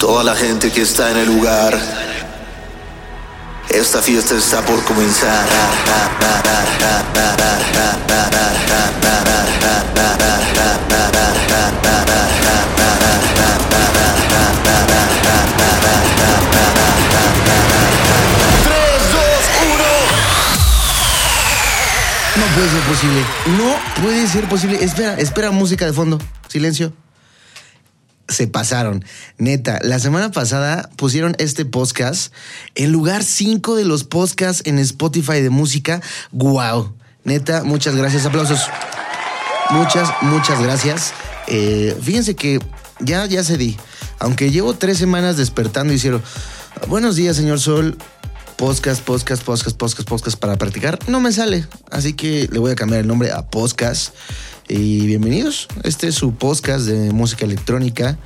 Toda la gente que está en el lugar. Esta fiesta está por comenzar. No puede ser posible. No puede ser posible. Espera, espera, música de fondo. Silencio. Se pasaron. Neta, la semana pasada pusieron este podcast en lugar 5 de los podcasts en Spotify de música. ¡Wow! Neta, muchas gracias. Aplausos. Muchas, muchas gracias. Eh, fíjense que ya, ya se di. Aunque llevo tres semanas despertando y hicieron. Buenos días, señor Sol podcast, podcast, podcast, podcast, podcast para practicar, no me sale. Así que le voy a cambiar el nombre a podcast. Y bienvenidos. Este es su podcast de música electrónica,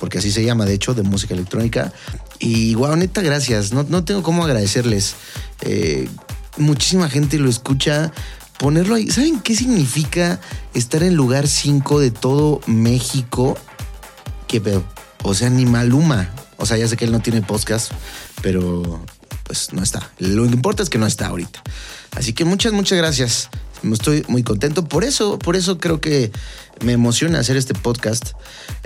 porque así se llama, de hecho, de música electrónica. Y wow, neta, gracias. No, no tengo cómo agradecerles. Eh, muchísima gente lo escucha. Ponerlo ahí. ¿Saben qué significa estar en lugar 5 de todo México? ¿Qué pedo? O sea, ni Maluma. O sea, ya sé que él no tiene podcast, pero pues no está. Lo que importa es que no está ahorita. Así que muchas, muchas gracias. Estoy muy contento. Por eso, por eso creo que me emociona hacer este podcast.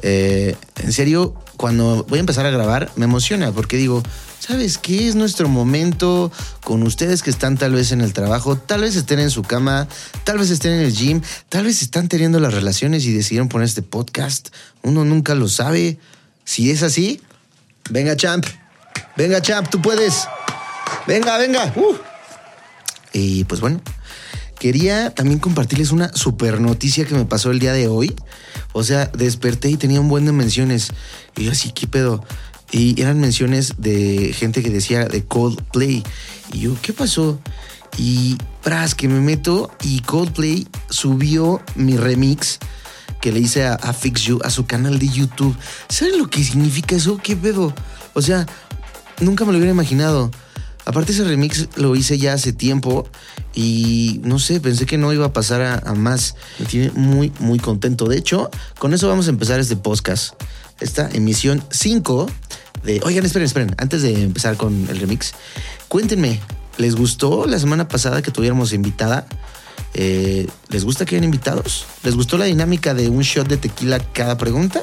Eh, en serio, cuando voy a empezar a grabar, me emociona porque digo, ¿sabes qué? Es nuestro momento con ustedes que están tal vez en el trabajo, tal vez estén en su cama, tal vez estén en el gym, tal vez están teniendo las relaciones y decidieron poner este podcast. Uno nunca lo sabe. Si es así, venga, champ. Venga, champ, tú puedes. Venga, venga. Uh. Y pues bueno, quería también compartirles una super noticia que me pasó el día de hoy. O sea, desperté y tenía un buen de menciones. Y yo así, ¿qué pedo? Y eran menciones de gente que decía de Coldplay. Y yo, ¿qué pasó? Y pras, que me meto y Coldplay subió mi remix que le hice a, a Fix You a su canal de YouTube. ¿Saben lo que significa eso? ¿Qué pedo? O sea, nunca me lo hubiera imaginado. Aparte ese remix lo hice ya hace tiempo y no sé, pensé que no iba a pasar a, más. Me tiene muy, muy contento. De hecho, con eso vamos a empezar este podcast. Esta emisión 5 de... Oigan, esperen, esperen. Antes de empezar con el remix, cuéntenme, ¿les gustó la semana pasada que tuviéramos invitada? Eh, ¿Les gusta que hayan invitados? ¿Les gustó la dinámica de un shot de tequila cada pregunta?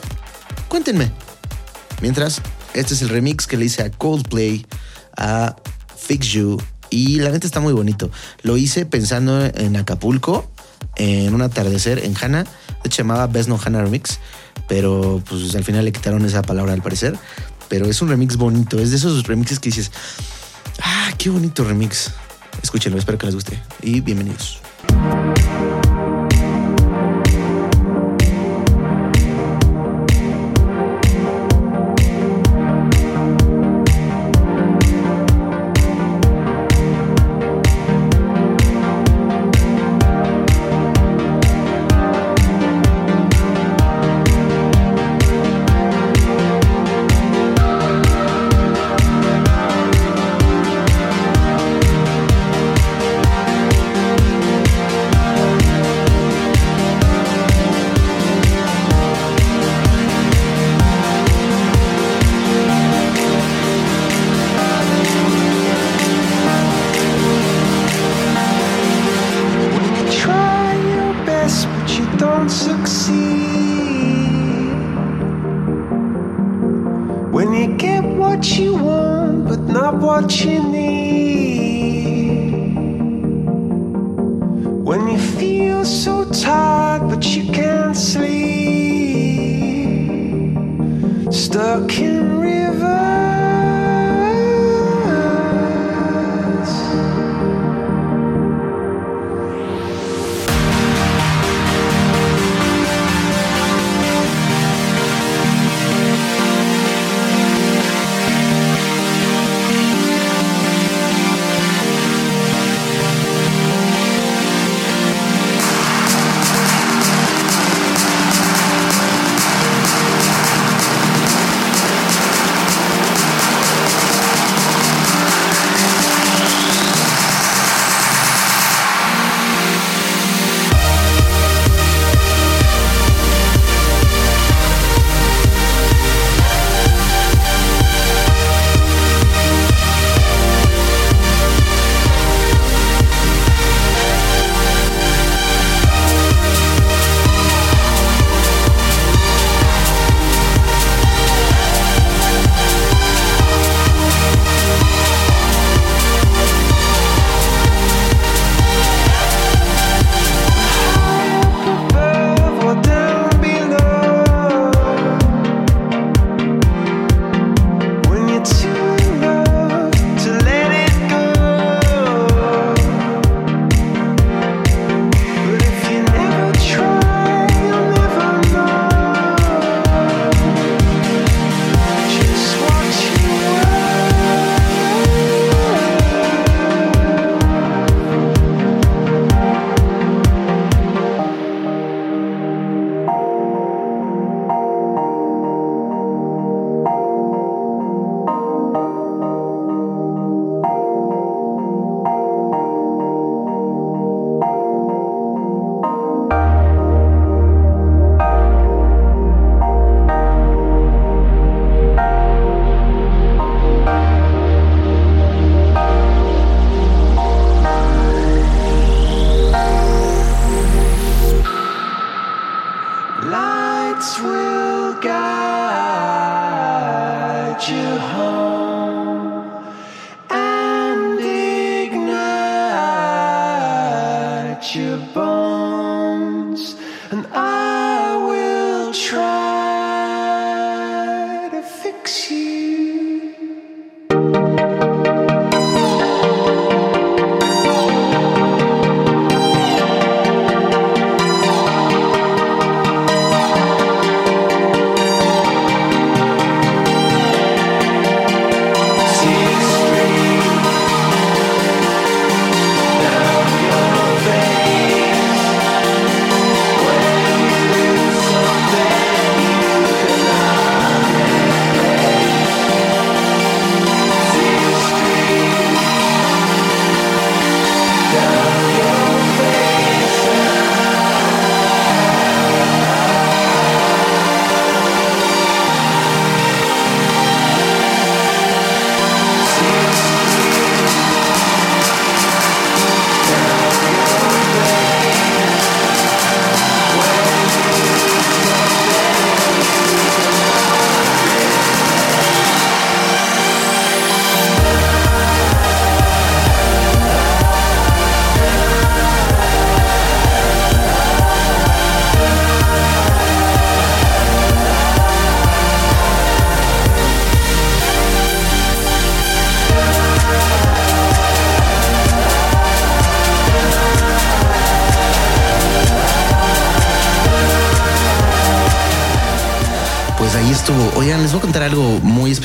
Cuéntenme. Mientras, este es el remix que le hice a Coldplay, a Fix You. Y la neta está muy bonito. Lo hice pensando en Acapulco, en un atardecer en Hanna. De hecho, llamaba Best No Hanna Remix. Pero pues al final le quitaron esa palabra al parecer. Pero es un remix bonito. Es de esos remixes que dices, ah, qué bonito remix. Escúchenlo, espero que les guste. Y bienvenidos.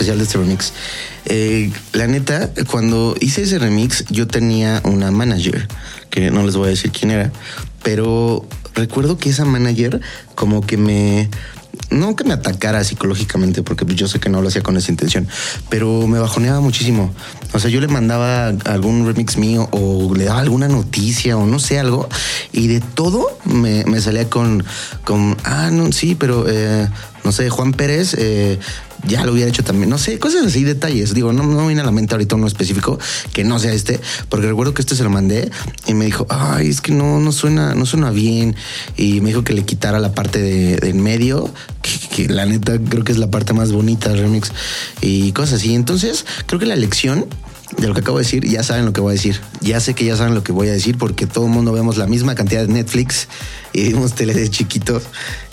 Especial de este remix. Eh, la neta, cuando hice ese remix, yo tenía una manager, que no les voy a decir quién era, pero recuerdo que esa manager como que me... No que me atacara psicológicamente, porque yo sé que no lo hacía con esa intención, pero me bajoneaba muchísimo. O sea, yo le mandaba algún remix mío o le daba alguna noticia o no sé algo, y de todo me, me salía con, con, ah, no, sí, pero eh, no sé, Juan Pérez eh, ya lo hubiera hecho también. No sé, cosas así, detalles. Digo, no, no me viene a la mente ahorita uno específico que no sea este, porque recuerdo que este se lo mandé y me dijo, ay, es que no, no suena, no suena bien. Y me dijo que le quitara la parte de, en medio, que, la neta creo que es la parte más bonita del remix y cosas así. Entonces, creo que la lección de lo que acabo de decir, ya saben lo que voy a decir. Ya sé que ya saben lo que voy a decir porque todo el mundo vemos la misma cantidad de Netflix y vimos tele de chiquito.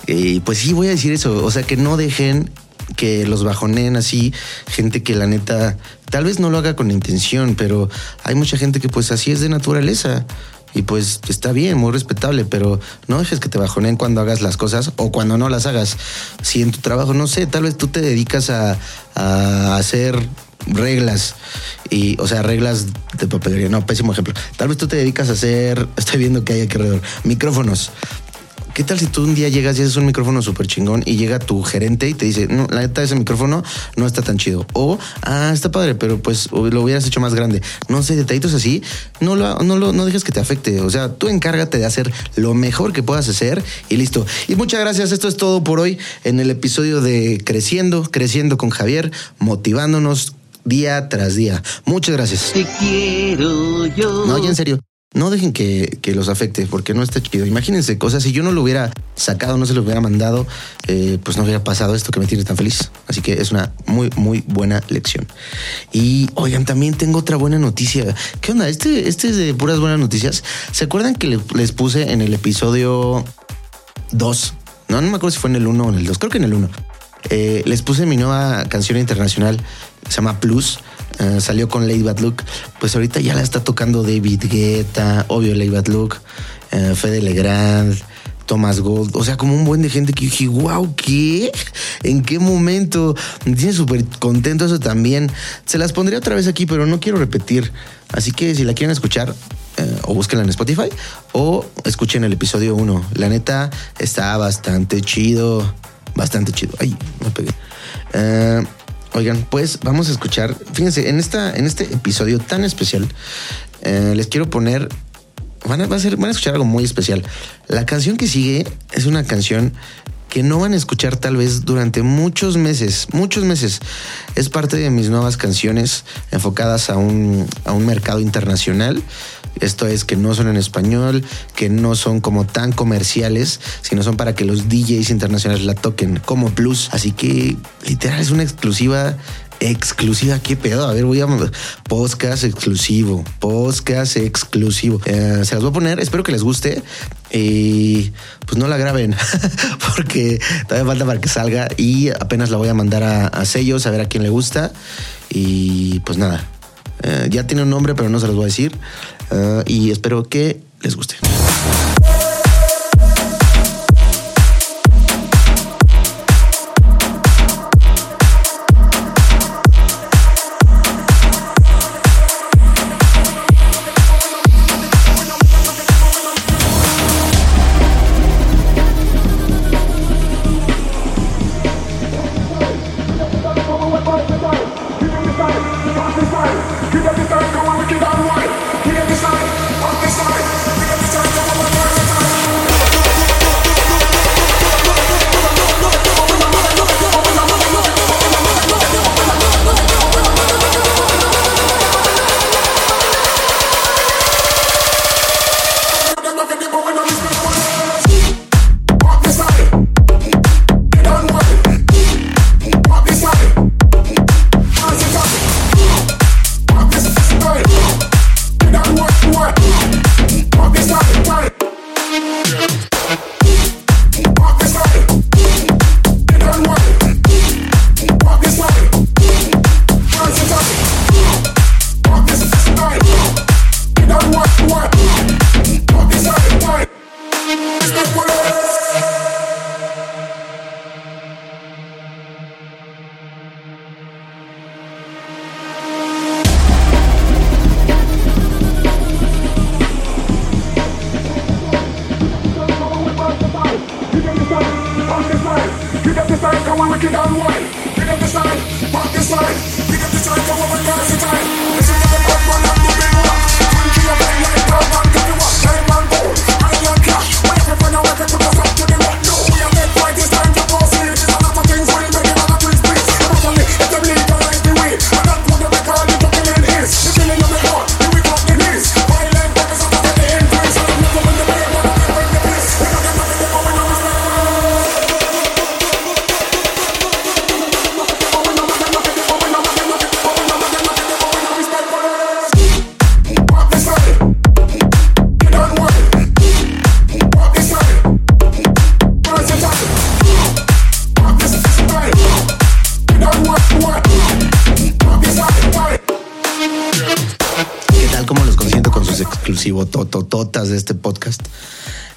Y pues sí, voy a decir eso. O sea, que no dejen que los bajoneen así, gente que la neta tal vez no lo haga con intención, pero hay mucha gente que pues así es de naturaleza. Y pues está bien, muy respetable, pero no dejes que te bajoneen cuando hagas las cosas o cuando no las hagas. Si en tu trabajo, no sé, tal vez tú te dedicas a, hacer reglas y o sea reglas de papelería no pésimo ejemplo tal vez tú te dedicas a hacer estoy viendo que hay aquí alrededor micrófonos ¿Qué tal si tú un día llegas y haces un micrófono súper chingón y llega tu gerente y te dice, no, la neta, ese micrófono no está tan chido? O, ah, está padre, pero pues lo hubieras hecho más grande. No sé, detallitos así, no lo, no lo, no dejes que te afecte. O sea, tú encárgate de hacer lo mejor que puedas hacer y listo. Y muchas gracias. Esto es todo por hoy en el episodio de Creciendo, Creciendo con Javier, motivándonos día tras día. Muchas gracias. Te quiero yo. No, ya en serio. No dejen que, que los afecte porque no está chido. Imagínense cosas, si yo no lo hubiera sacado, no se lo hubiera mandado, eh, pues no hubiera pasado esto que me tiene tan feliz. Así que es una muy, muy buena lección. Y oigan, también tengo otra buena noticia. ¿Qué onda? Este, este es de puras buenas noticias. ¿Se acuerdan que le- les puse en el episodio 2? No, no me acuerdo si fue en el 1 o en el 2. Creo que en el 1. Eh, les puse mi nueva canción internacional. Se llama Plus. Eh, salió con Lady Bad Look. Pues ahorita ya la está tocando David Guetta, obvio Lady Bad Look, eh, Fede Legrand, Thomas Gold. O sea, como un buen de gente que dije, wow, ¿qué? ¿En qué momento? Me tiene súper contento eso también. Se las pondré otra vez aquí, pero no quiero repetir. Así que si la quieren escuchar, eh, o búsquenla en Spotify o escuchen el episodio 1. La neta está bastante chido. Bastante chido. Ay, me pegué. Eh, oigan, pues vamos a escuchar. Fíjense, en, esta, en este episodio tan especial, eh, les quiero poner. Van a, ser, van a escuchar algo muy especial. La canción que sigue es una canción que no van a escuchar tal vez durante muchos meses, muchos meses. Es parte de mis nuevas canciones enfocadas a un, a un mercado internacional. Esto es que no son en español, que no son como tan comerciales, sino son para que los DJs internacionales la toquen como plus. Así que literal es una exclusiva exclusiva. ¿Qué pedo? A ver, voy a. Podcast exclusivo. Podcast exclusivo. Eh, se las voy a poner. Espero que les guste. Y pues no la graben porque todavía falta para que salga y apenas la voy a mandar a, a sellos a ver a quién le gusta. Y pues nada, eh, ya tiene un nombre, pero no se los voy a decir. Eh, y espero que les guste. Totototas de este podcast?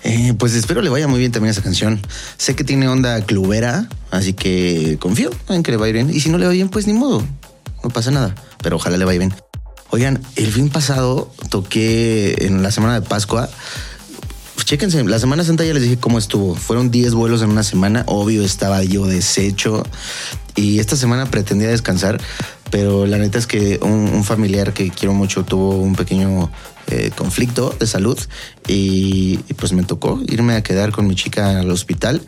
Eh, pues espero le vaya muy bien también esa canción. Sé que tiene onda clubera, así que confío en que le va bien. Y si no le va bien, pues ni modo, no pasa nada. Pero ojalá le vaya bien. Oigan, el fin pasado toqué en la semana de Pascua. Chéquense, la Semana Santa ya les dije cómo estuvo. Fueron 10 vuelos en una semana. Obvio, estaba yo deshecho. Y esta semana pretendía descansar, pero la neta es que un familiar que quiero mucho tuvo un pequeño eh, conflicto de salud y, y pues me tocó irme a quedar con mi chica al hospital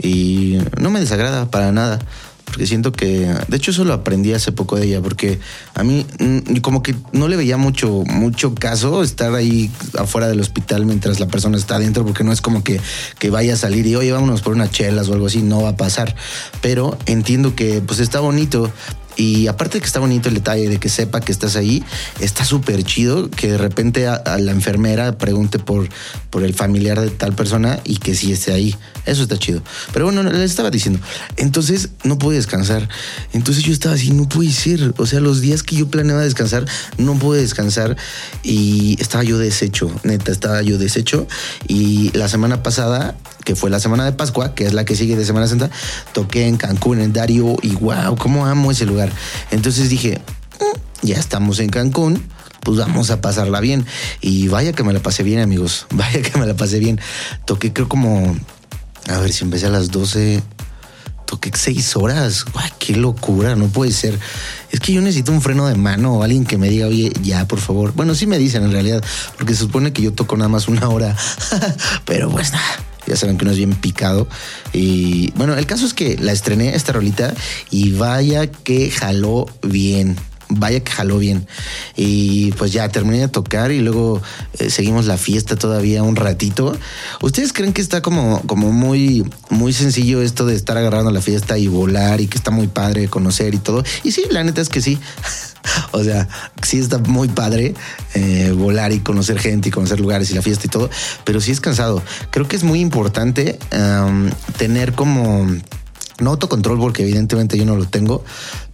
y no me desagrada para nada. Porque siento que, de hecho, eso lo aprendí hace poco de ella, porque a mí mm, como que no le veía mucho, mucho caso estar ahí afuera del hospital mientras la persona está adentro, porque no es como que, que vaya a salir y oye, vámonos por unas chelas o algo así, no va a pasar. Pero entiendo que pues está bonito y aparte de que está bonito el detalle de que sepa que estás ahí, está súper chido que de repente a, a la enfermera pregunte por, por el familiar de tal persona y que sí esté ahí. Eso está chido. Pero bueno, les estaba diciendo. Entonces no pude descansar. Entonces yo estaba así, no puede ser. O sea, los días que yo planeaba descansar, no pude descansar y estaba yo deshecho. Neta, estaba yo deshecho. Y la semana pasada, que fue la semana de Pascua, que es la que sigue de Semana Santa, toqué en Cancún, en Dario, y wow, cómo amo ese lugar. Entonces dije, "Mm, ya estamos en Cancún, pues vamos a pasarla bien. Y vaya que me la pasé bien, amigos. Vaya que me la pasé bien. Toqué creo como, a ver si empecé a las 12. Toqué seis horas. Qué locura, no puede ser. Es que yo necesito un freno de mano o alguien que me diga, oye, ya, por favor. Bueno, sí me dicen en realidad, porque se supone que yo toco nada más una hora. Pero pues nada. Ya saben que uno es bien picado. Y bueno, el caso es que la estrené esta rolita y vaya que jaló bien. Vaya que jaló bien. Y pues ya terminé de tocar y luego eh, seguimos la fiesta todavía un ratito. ¿Ustedes creen que está como, como muy, muy sencillo esto de estar agarrando la fiesta y volar y que está muy padre conocer y todo? Y sí, la neta es que sí. O sea, sí está muy padre eh, volar y conocer gente y conocer lugares y la fiesta y todo, pero sí es cansado. Creo que es muy importante tener como, no autocontrol porque evidentemente yo no lo tengo,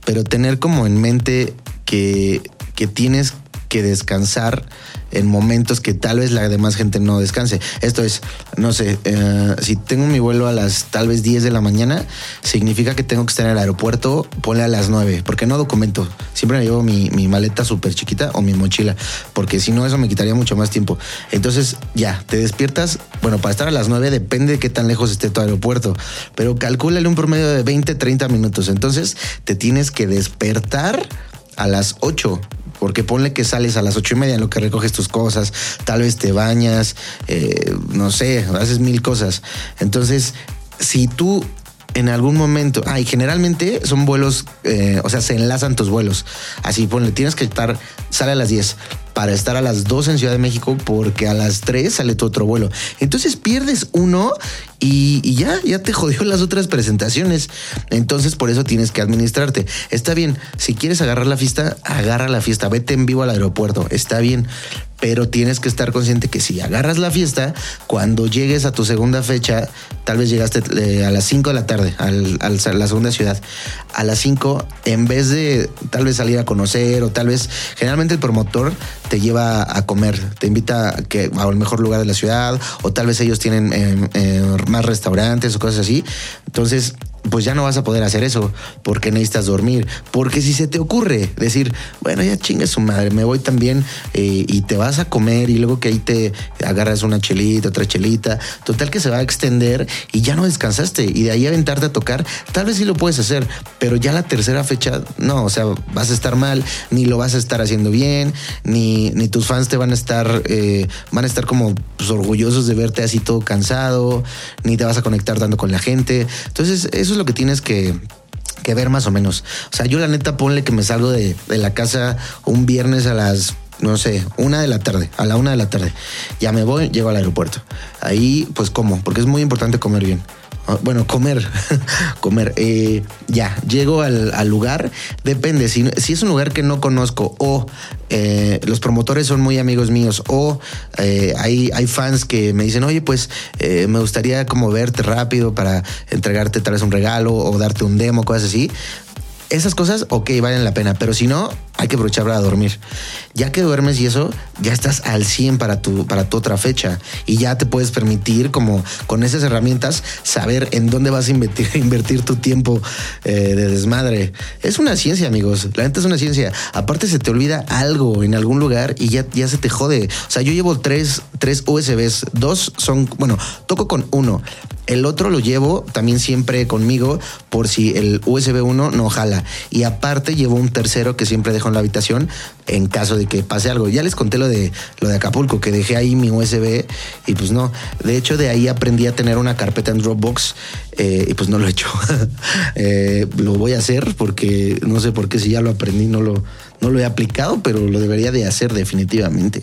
pero tener como en mente que, que tienes que descansar en momentos que tal vez la demás gente no descanse. Esto es, no sé, eh, si tengo mi vuelo a las tal vez 10 de la mañana, significa que tengo que estar en el aeropuerto, ponle a las 9, porque no documento. Siempre me llevo mi, mi maleta súper chiquita o mi mochila, porque si no eso me quitaría mucho más tiempo. Entonces ya, te despiertas, bueno, para estar a las 9 depende de qué tan lejos esté tu aeropuerto, pero calcúlale un promedio de 20, 30 minutos. Entonces te tienes que despertar a las 8 porque ponle que sales a las ocho y media en lo que recoges tus cosas, tal vez te bañas, eh, no sé, haces mil cosas. Entonces, si tú en algún momento, ah, y generalmente son vuelos, eh, o sea, se enlazan tus vuelos. Así, ponle, tienes que estar, sale a las 10 para estar a las 2 en Ciudad de México porque a las 3 sale tu otro vuelo. Entonces pierdes uno y, y, ya, ya te jodió las otras presentaciones. Entonces por eso tienes que administrarte. Está bien, si quieres agarrar la fiesta, agarra la fiesta, vete en vivo al aeropuerto, está bien. Pero tienes que estar consciente que si agarras la fiesta, cuando llegues a tu segunda fecha, tal vez llegaste eh, a las 5 de la tarde, al, al, a la segunda ciudad, a las 5, en vez de tal vez salir a conocer o tal vez, generalmente el promotor te lleva a comer, te invita a que al mejor lugar de la ciudad o tal vez ellos tienen eh, eh, más restaurantes o cosas así. Entonces, pues ya no vas a poder hacer eso porque necesitas dormir. Porque si se te ocurre decir, bueno, ya chingue su madre, me voy también eh, y te vas a comer y luego que ahí te agarras una chelita, otra chelita, total que se va a extender y ya no descansaste y de ahí aventarte a tocar, tal vez sí lo puedes hacer, pero ya la tercera fecha, no, o sea, vas a estar mal, ni lo vas a estar haciendo bien, ni, ni tus fans te van a estar, eh, van a estar como pues, orgullosos de verte así todo cansado, ni te vas a conectar tanto con la gente. Entonces, eso es lo que tienes que, que, ver más o menos. O sea, yo la neta ponle que me salgo de, de, la casa un viernes a las, no sé, una de la tarde, a la una de la tarde. Ya me voy, llego al aeropuerto. Ahí pues como, porque es muy importante comer bien. Bueno, comer, comer. Eh, ya, llego al, al, lugar. Depende, si, si, es un lugar que no conozco o eh, los promotores son muy amigos míos o eh, hay, hay fans que me dicen, oye, pues eh, me gustaría como verte rápido para entregarte tal vez un regalo o darte un demo, cosas así. Esas cosas, ok, valen la pena, pero si no, hay que aprovechar para dormir. Ya que duermes y eso, ya estás al 100 para tu, para tu otra fecha y ya te puedes permitir, como con esas herramientas, saber en dónde vas a invertir, invertir tu tiempo eh, de desmadre. Es una ciencia, amigos. La neta es una ciencia. Aparte, se te olvida algo en algún lugar y ya, ya se te jode. O sea, yo llevo tres, tres USBs. Dos son, bueno, toco con uno. El otro lo llevo también siempre conmigo por si el USB 1 no jala. Y aparte llevo un tercero que siempre dejo en la habitación en caso de que pase algo. Ya les conté lo de lo de Acapulco, que dejé ahí mi USB y pues no. De hecho, de ahí aprendí a tener una carpeta en Dropbox eh, y pues no lo he hecho. eh, lo voy a hacer porque no sé por qué si ya lo aprendí no lo, no lo he aplicado, pero lo debería de hacer definitivamente.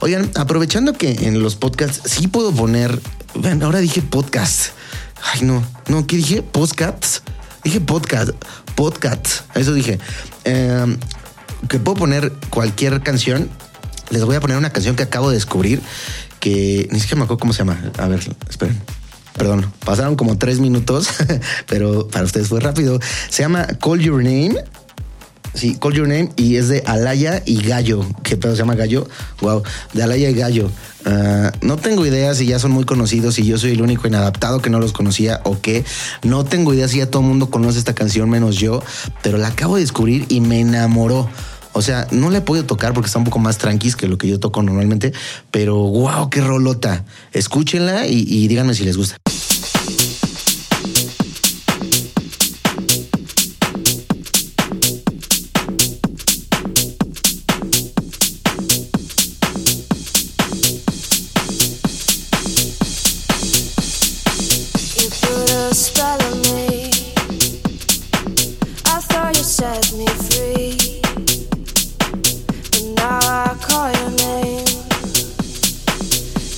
Oigan, aprovechando que en los podcasts sí puedo poner, ven, ahora dije podcast. Ay, no, no, ¿qué dije? Podcasts. Dije podcast, podcast, eso dije. Eh, que puedo poner cualquier canción. Les voy a poner una canción que acabo de descubrir que ni siquiera me acuerdo cómo se llama. A ver, esperen. Perdón, pasaron como tres minutos, pero para ustedes fue rápido. Se llama Call Your Name. Sí, Call Your Name y es de Alaya y Gallo. ¿Qué pedo se llama Gallo? Wow, de Alaya y Gallo. Uh, no tengo idea si ya son muy conocidos y yo soy el único inadaptado que no los conocía o qué. No tengo idea si ya todo el mundo conoce esta canción menos yo, pero la acabo de descubrir y me enamoró. O sea, no le he podido tocar porque está un poco más tranquis que lo que yo toco normalmente, pero wow, qué rolota. Escúchenla y, y díganme si les gusta.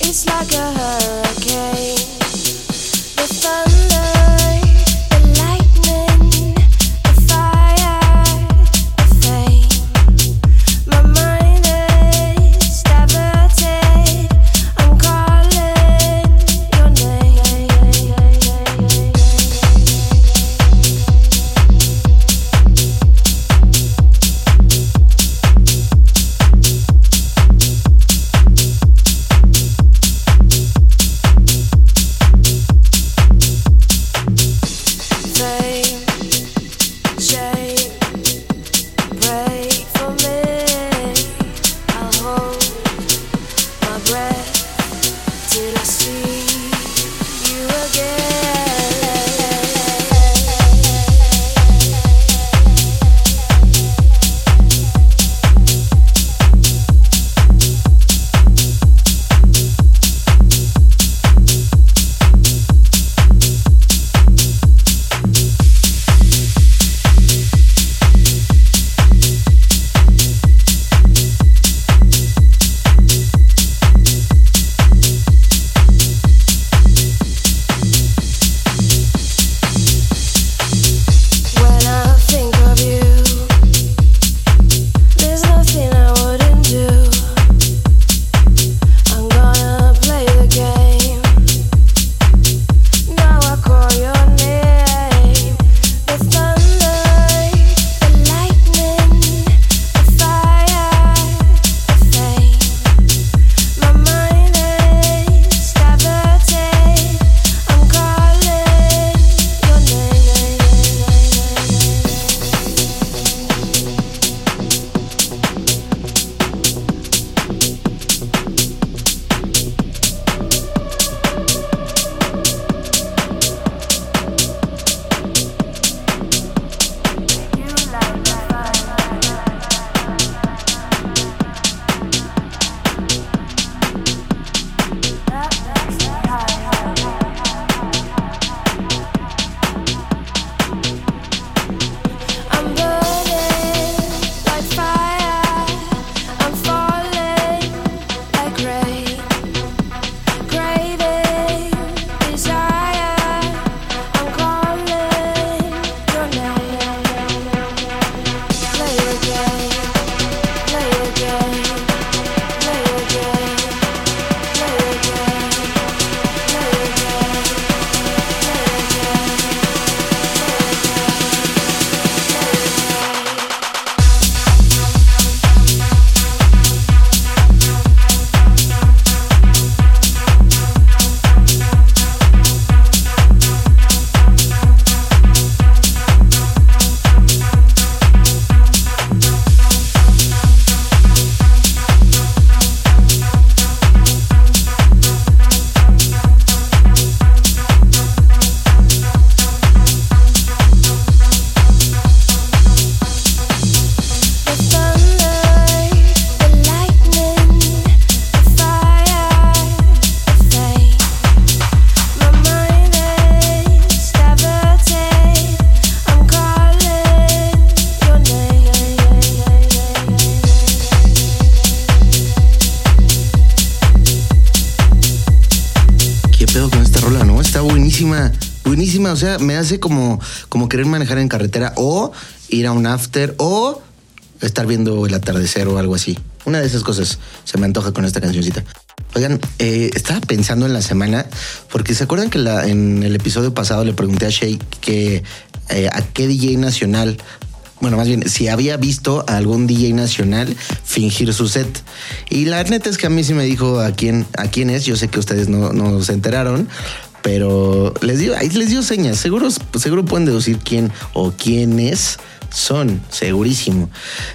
It's like a hurricane. Hace como, como querer manejar en carretera o ir a un after o estar viendo el atardecer o algo así. Una de esas cosas se me antoja con esta cancioncita. Oigan, eh, estaba pensando en la semana, porque se acuerdan que la- en el episodio pasado le pregunté a Shay que eh, a qué DJ nacional, bueno, más bien, si había visto a algún DJ nacional fingir su set. Y la neta es que a mí sí me dijo a quién, a quién es. Yo sé que ustedes no, no se enteraron, pero les dio, ahí les dio señas. Seguro, seguro pueden deducir quién o quiénes son, segurísimo.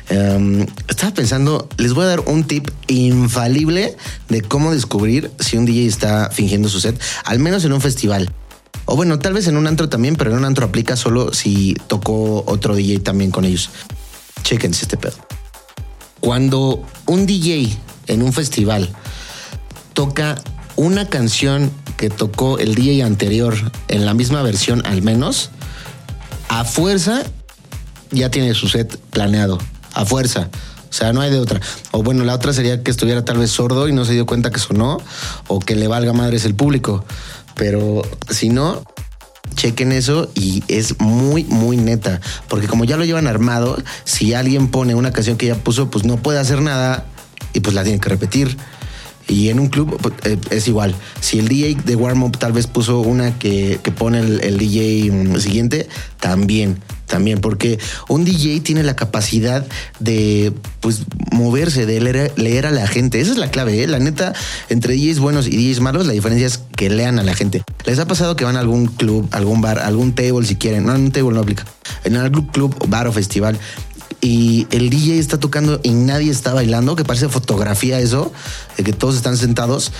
Em, estaba pensando, les voy a dar un tip infalible de cómo descubrir si un DJ está fingiendo su set, al menos en un festival. O bueno, tal vez en un antro también, pero en un antro aplica solo si tocó otro DJ también con ellos. Chequense este pedo. Cuando un DJ en un festival toca una canción que tocó el DJ anterior en la misma versión al menos, a fuerza ya tiene su set planeado. A fuerza. O sea, no hay de otra. O bueno, la otra sería que estuviera tal vez sordo y no se dio cuenta que sonó, o que le valga madres el público. Pero si no, chequen eso y es muy, muy neta. Porque como ya lo llevan armado, si alguien pone una canción que ya puso, pues no puede hacer nada y pues la tienen que repetir. Y en un club pues, eh, es igual. Si el DJ de warm up tal vez puso una que, que pone el, el DJ mm, siguiente, también, también, porque un DJ tiene la capacidad de pues moverse, de leer, leer a la gente. Esa es la clave, ¿eh? La neta, entre DJs buenos y DJs malos, la diferencia es que lean a la gente. ¿Les ha pasado que van a algún club, algún bar, algún table si quieren? No, en un table no aplica. En algún club, bar o festival y el DJ está tocando y nadie está bailando, que parece fotografía eso, de que todos están sentados.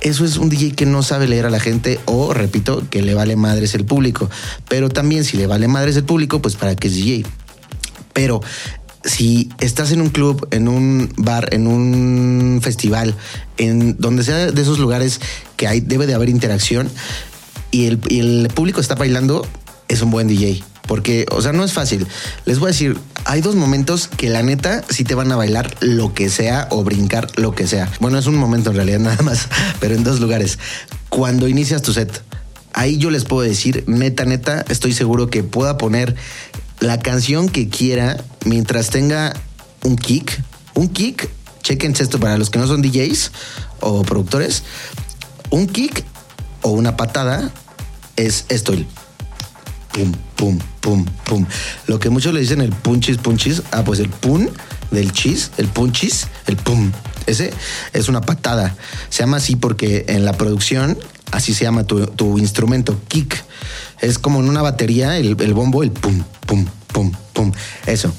Eso es un DJ que no sabe leer a la gente o, repito, que le vale madres el público. Pero también si le vale madres el público, pues para qué es DJ. Pero si estás en un club, en un bar, en un festival, en donde sea de esos lugares que hay, debe de haber interacción y el, y el público está bailando, es un buen DJ. Porque, o sea, no es fácil. Les voy a decir, hay dos momentos que la neta sí te van a bailar lo que sea o brincar lo que sea. Bueno, es un momento en realidad nada más, pero en dos lugares. Cuando inicias tu set, ahí yo les puedo decir, neta, neta, estoy seguro que pueda poner la canción que quiera mientras tenga un kick. Un kick, chequense esto para los que no son DJs o productores. Un kick o una patada es esto, pum, pum, pum, pum. Lo que muchos le dicen el punchis, punchis. Ah, pues el pun del chis, el punchis, el pum. Ese es una patada. Se llama así porque en la producción así se llama tu, tu instrumento, kick. Es como en una batería, el, el bombo, el pum, pum, pum, pum. Eso.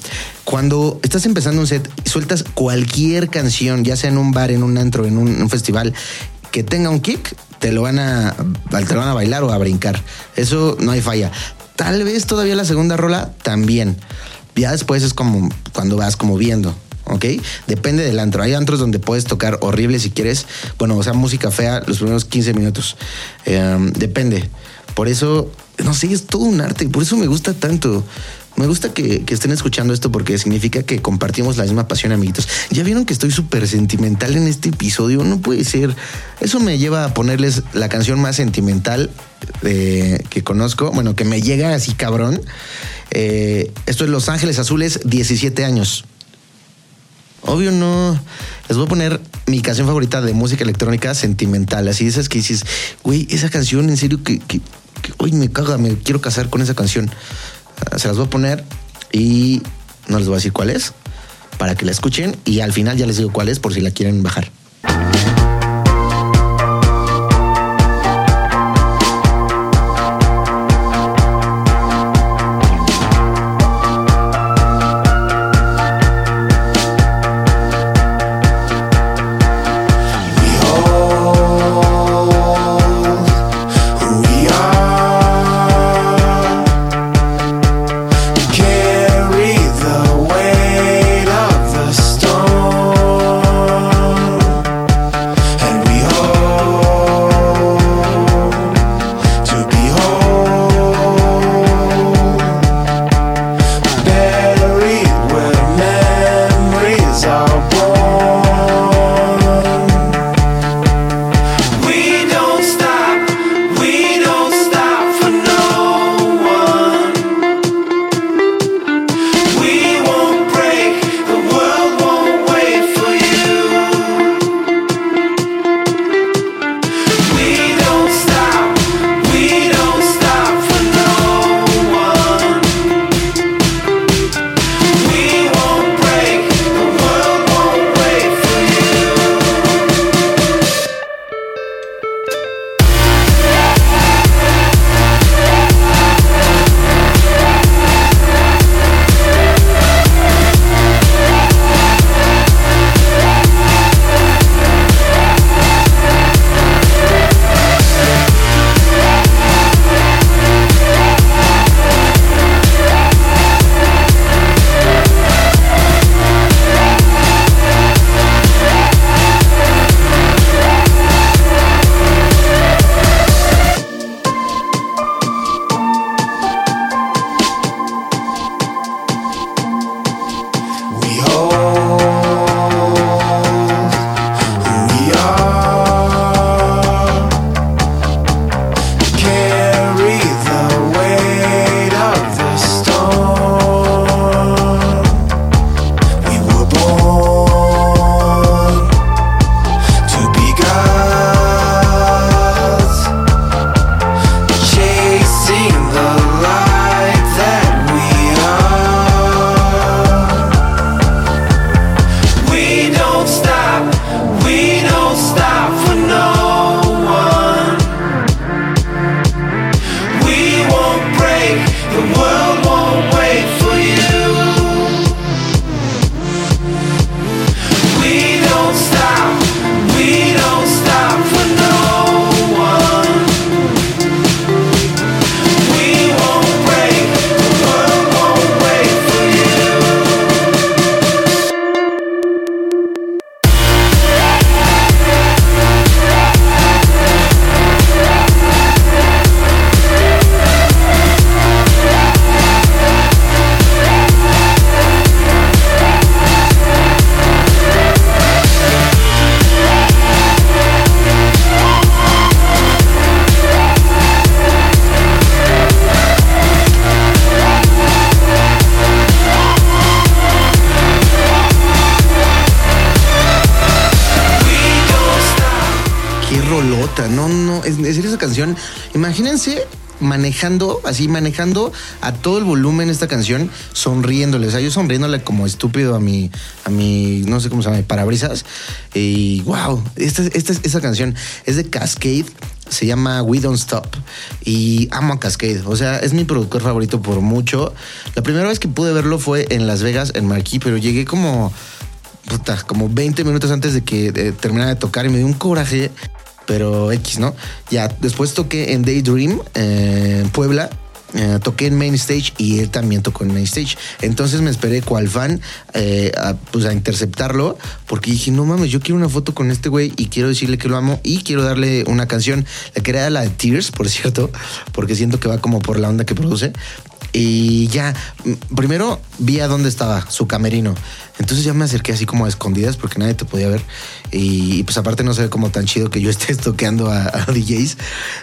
Cuando estás empezando un set sueltas cualquier canción, ya sea en un bar, en un antro, en un, un festival, que tenga un kick, te lo van a, te lo van a bailar o a brincar. Eso no hay falla. Tal vez todavía la segunda rola también. Ya después es como cuando vas como viendo. ¿ok? Depende del antro. Hay antros donde puedes tocar horrible si quieres. Bueno, o sea, música fea los primeros 15 minutos. Eh, depende. Por eso, no sé, es todo un arte. Por eso me gusta tanto. Me gusta que, estén escuchando esto porque significa que compartimos la misma pasión, amiguitos. Ya vieron que estoy súper sentimental en este episodio. No puede ser. Eso me lleva a ponerles la canción más sentimental eh, que conozco. Bueno, que me llega así cabrón. Eh, esto es Los Ángeles Azules, 17 años. Obvio no. Les voy a poner mi canción favorita de música electrónica sentimental. Así esas que dices, güey, esa canción en serio que, que, que hoy me caga, me quiero casar con esa canción. Se las voy a poner y no les voy a decir cuál es para que la escuchen y al final ya les digo cuál es por si la quieren bajar. Imagínense manejando, así manejando a todo el volumen esta canción, sonriéndole, o sea, yo sonriéndole como estúpido a mi, a mi, no sé cómo se llama, parabrisas. Y wow, esta, esta, esta canción es de Cascade, se llama We Don't Stop y amo a Cascade, o sea, es mi productor favorito por mucho. La primera vez que pude verlo fue en Las Vegas, en Marquee, pero llegué como, puta, como 20 minutos antes de que terminara de tocar y me dio un coraje pero X, ¿no? Ya después toqué en Daydream, eh, en Puebla. eh, toqué en Main Stage y él también tocó en Main Stage. Entonces me esperé cual fan eh, a, pues a interceptarlo porque dije, no mames, yo quiero una foto con este güey y quiero decirle que lo amo y quiero darle una canción. La que era la de Tears, por cierto, porque siento que va como por la onda que produce. Y ya, mm, primero vi a dónde estaba su camerino. Entonces ya me acerqué así como a escondidas porque nadie te podía ver. Y, pues aparte no se ve como tan chido que yo esté toqueando a, a DJs.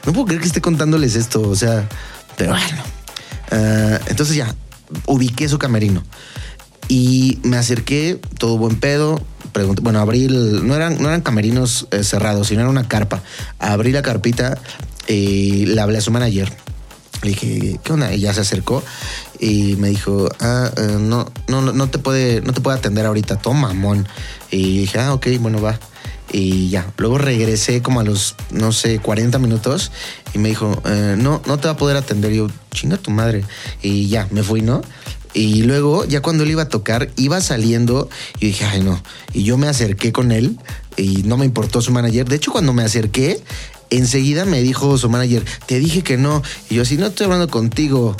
No puedo creer que esté contándoles esto, o sea, pero bueno. Ah, entonces ya, ubiqué su camerino. Y me acerqué, todo buen pedo. Pregunté, bueno, abrí el, no eran, no eran camerinos eh, cerrados, sino era una carpa. Abrí la carpita y le hablé a su manager. Le dije, ¿qué onda? Y ya se acercó y me dijo, ah, eh, no, no, no te puede, no te puede atender ahorita, toma, mamón. Y dije, ah, ok, bueno, va. Y ya, luego regresé como a los, no sé, 40 minutos y me dijo, eh, no, no te va a poder atender. Yo, chinga tu madre. Y ya, me fui, ¿no? Y luego, ya cuando él iba a tocar, iba saliendo y dije, ay, no. Y yo me acerqué con él y no me importó su manager. De hecho, cuando me acerqué, enseguida me dijo su manager, te dije que no. Y yo, así no estoy hablando contigo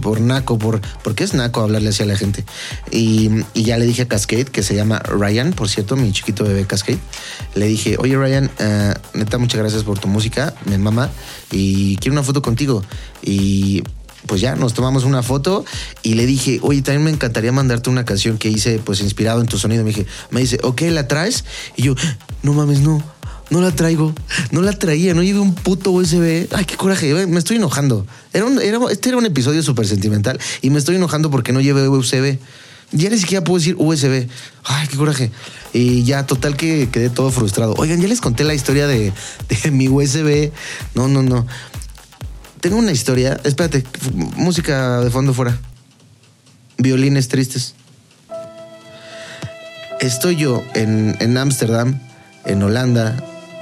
por naco, por porque es naco hablarle así a la gente. Y, ya le dije a Cascade, que se llama Ryan, por cierto, mi chiquito bebé Cascade. Le dije, oye Ryan, uh, neta, muchas gracias por tu música, me mama, y quiero una foto contigo. Y pues ya nos tomamos una foto y le dije, oye, también me encantaría mandarte una canción que hice, pues inspirado en tu sonido. Me dije, me dice, ok, ¿la traes? Y yo, no mames, no. No la traigo, no la traía, no llevé un puto USB. Ay, qué coraje, me estoy enojando. Era era, este era un episodio súper sentimental y me estoy enojando porque no llevé USB. Ya ni siquiera puedo decir USB. Ay, qué coraje. Y ya, total que quedé todo frustrado. Oigan, ya les conté la historia de, mi USB. No, no, no. Tengo una historia. Espérate, música de fondo fuera. Violines tristes. Estoy yo en Ámsterdam, en Holanda,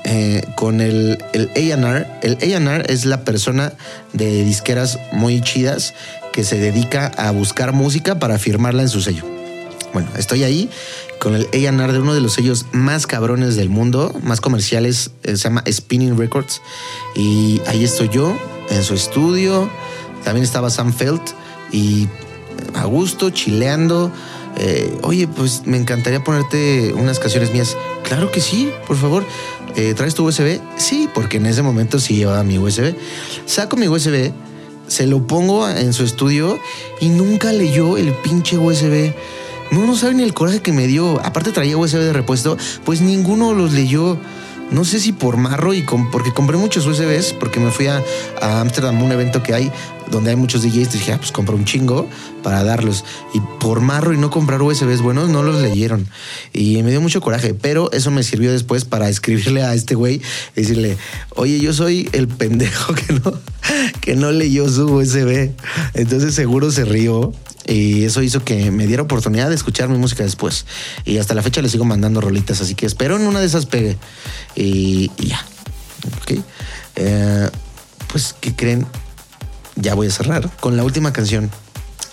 eh, con el, el A&R. El A&R es la persona de disqueras muy chidas que se dedica a buscar música para firmarla en su sello. Bueno, estoy ahí con el A&R de uno de los sellos más cabrones del mundo, más comerciales, eh, se llama Spinning Records. Y ahí estoy yo, en su estudio. También estaba Sam Felt y a gusto, chileando. Eh, oye, pues me encantaría ponerte unas canciones mías. Claro que sí, por favor. Eh, ¿Traes tu USB? Sí, porque en ese momento sí llevaba mi USB. Saco mi USB, se lo pongo en su estudio y nunca leyó el pinche USB. No, no sabe ni el coraje que me dio. Aparte traía USB de repuesto, pues ninguno los leyó. No sé si por marro y con, porque compré muchos USBs, porque me fui a Ámsterdam, un evento que hay donde hay muchos DJs. Dije, ah, pues compro un chingo para darlos. Y por marro y no comprar USBs buenos, no los leyeron. Y me dio mucho coraje, pero eso me sirvió después para escribirle a este güey decirle, oye, yo soy el pendejo que no, que no leyó su USB. Entonces seguro se rió y eso hizo que me diera oportunidad de escuchar mi música después. Y hasta la fecha le sigo mandando rolitas, así que espero en una de esas pegue. Y, ya. Ok. Eh, pues, ¿qué creen? Ya voy a cerrar con la última canción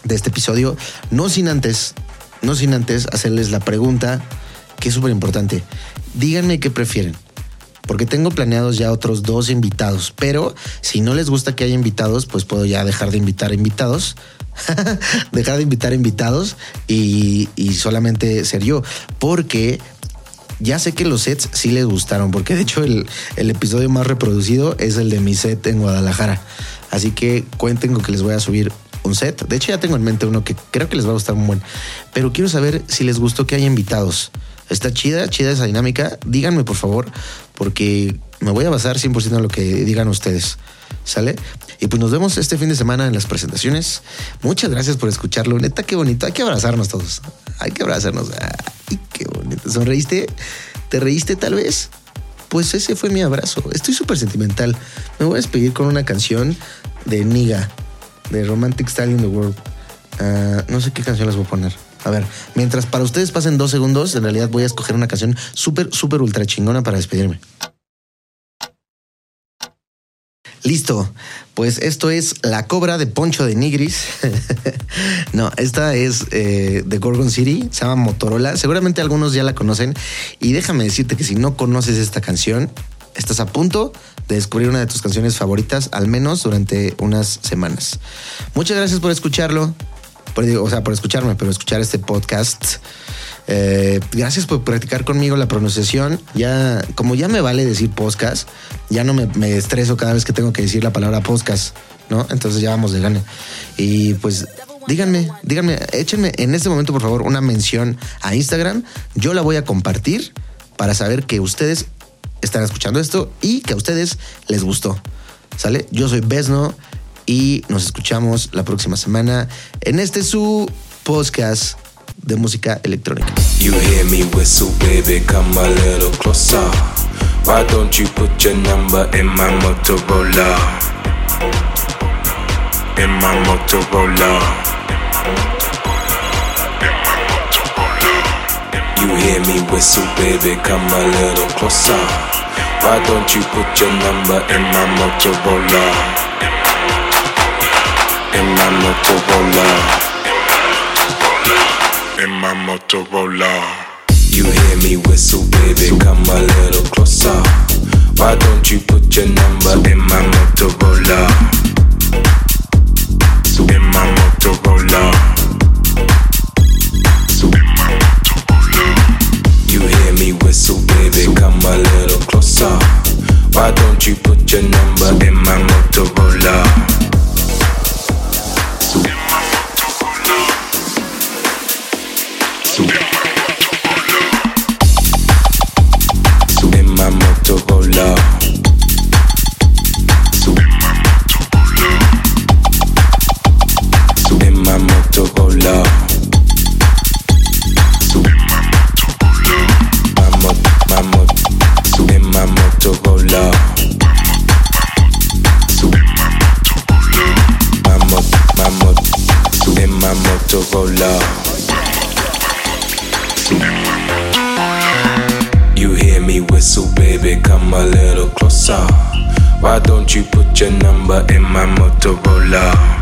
de este episodio. No sin antes, no sin antes hacerles la pregunta que es súper importante. Díganme qué prefieren. Porque tengo planeados ya otros dos invitados. Pero si no les gusta que haya invitados, pues puedo ya dejar de invitar invitados dejar de invitar invitados y, solamente ser yo. Porque ya sé que los sets sí les gustaron, porque de hecho el, el, episodio más reproducido es el de mi set en Guadalajara. Así que cuenten con que les voy a subir un set. De hecho ya tengo en mente uno que creo que les va a gustar muy buen. Pero quiero saber si les gustó que haya invitados. Está chida, chida esa dinámica. Díganme por favor, porque me voy a basar 100% en lo que digan ustedes. ¿Sale? Y pues nos vemos este fin de semana en las presentaciones. Muchas gracias por escucharlo. Neta, qué bonito. Hay que abrazarnos todos. Hay que abrazarnos. Ay, qué bonito. ¿Sonreíste? ¿Te reíste tal vez? pues ese fue mi abrazo. Estoy súper sentimental. Me voy a despedir con una canción de Niga, de Romantic Style in the World. Ah, no sé qué canción les voy a poner. A ver, mientras para ustedes pasen dos segundos, en realidad voy a escoger una canción súper, súper ultra chingona para despedirme. Listo, pues esto es La Cobra de Poncho de Nigris. no, esta es eh, de Gorgon City, se llama Motorola. Seguramente algunos ya la conocen. Y déjame decirte que si no conoces esta canción, estás a punto de descubrir una de tus canciones favoritas, al menos durante unas semanas. Muchas gracias por escucharlo. Por, o sea, por escucharme, pero escuchar este podcast. Eh, gracias por practicar conmigo la pronunciación. Ya, como ya me vale decir podcast, ya no me, me estreso cada vez que tengo que decir la palabra podcast, ¿no? Entonces ya vamos de gane. Y pues díganme, díganme, échenme en este momento, por favor, una mención a Instagram. Yo la voy a compartir para saber que ustedes están escuchando esto y que a ustedes les gustó. ¿Sale? Yo soy Besno y nos escuchamos la próxima semana en este su podcast de música electrónica. You hear me whistle, baby, come a little closer. Why don't you put your number in my Motorola? In my Motorola. You hear me whistle, baby, come a little closer. Why don't you put your number in my Motorola? In my Motorola in my Motorola. You hear me whistle, baby, come a little closer. Why don't you put your number in my Motorola? In my Motorola. You hear me whistle, baby, come a little closer. Why don't you put your number in my Motorola? You hear me whistle, baby, come a little closer. Why don't you put your number in my Motorola?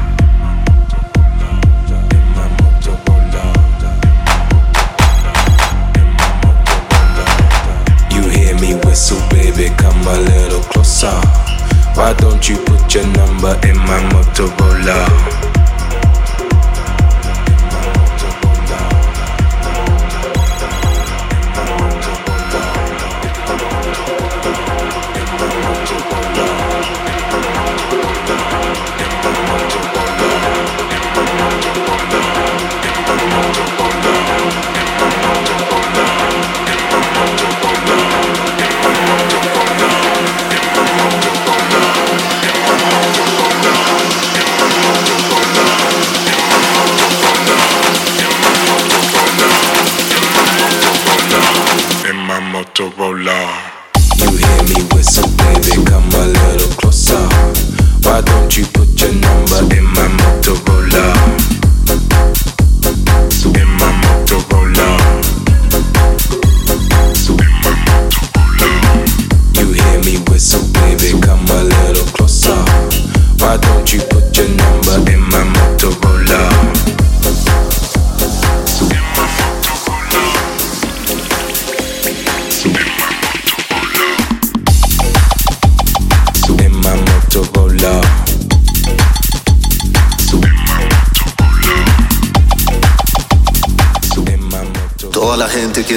Whistle, baby, come a little closer. Why don't you put your number in my Motorola?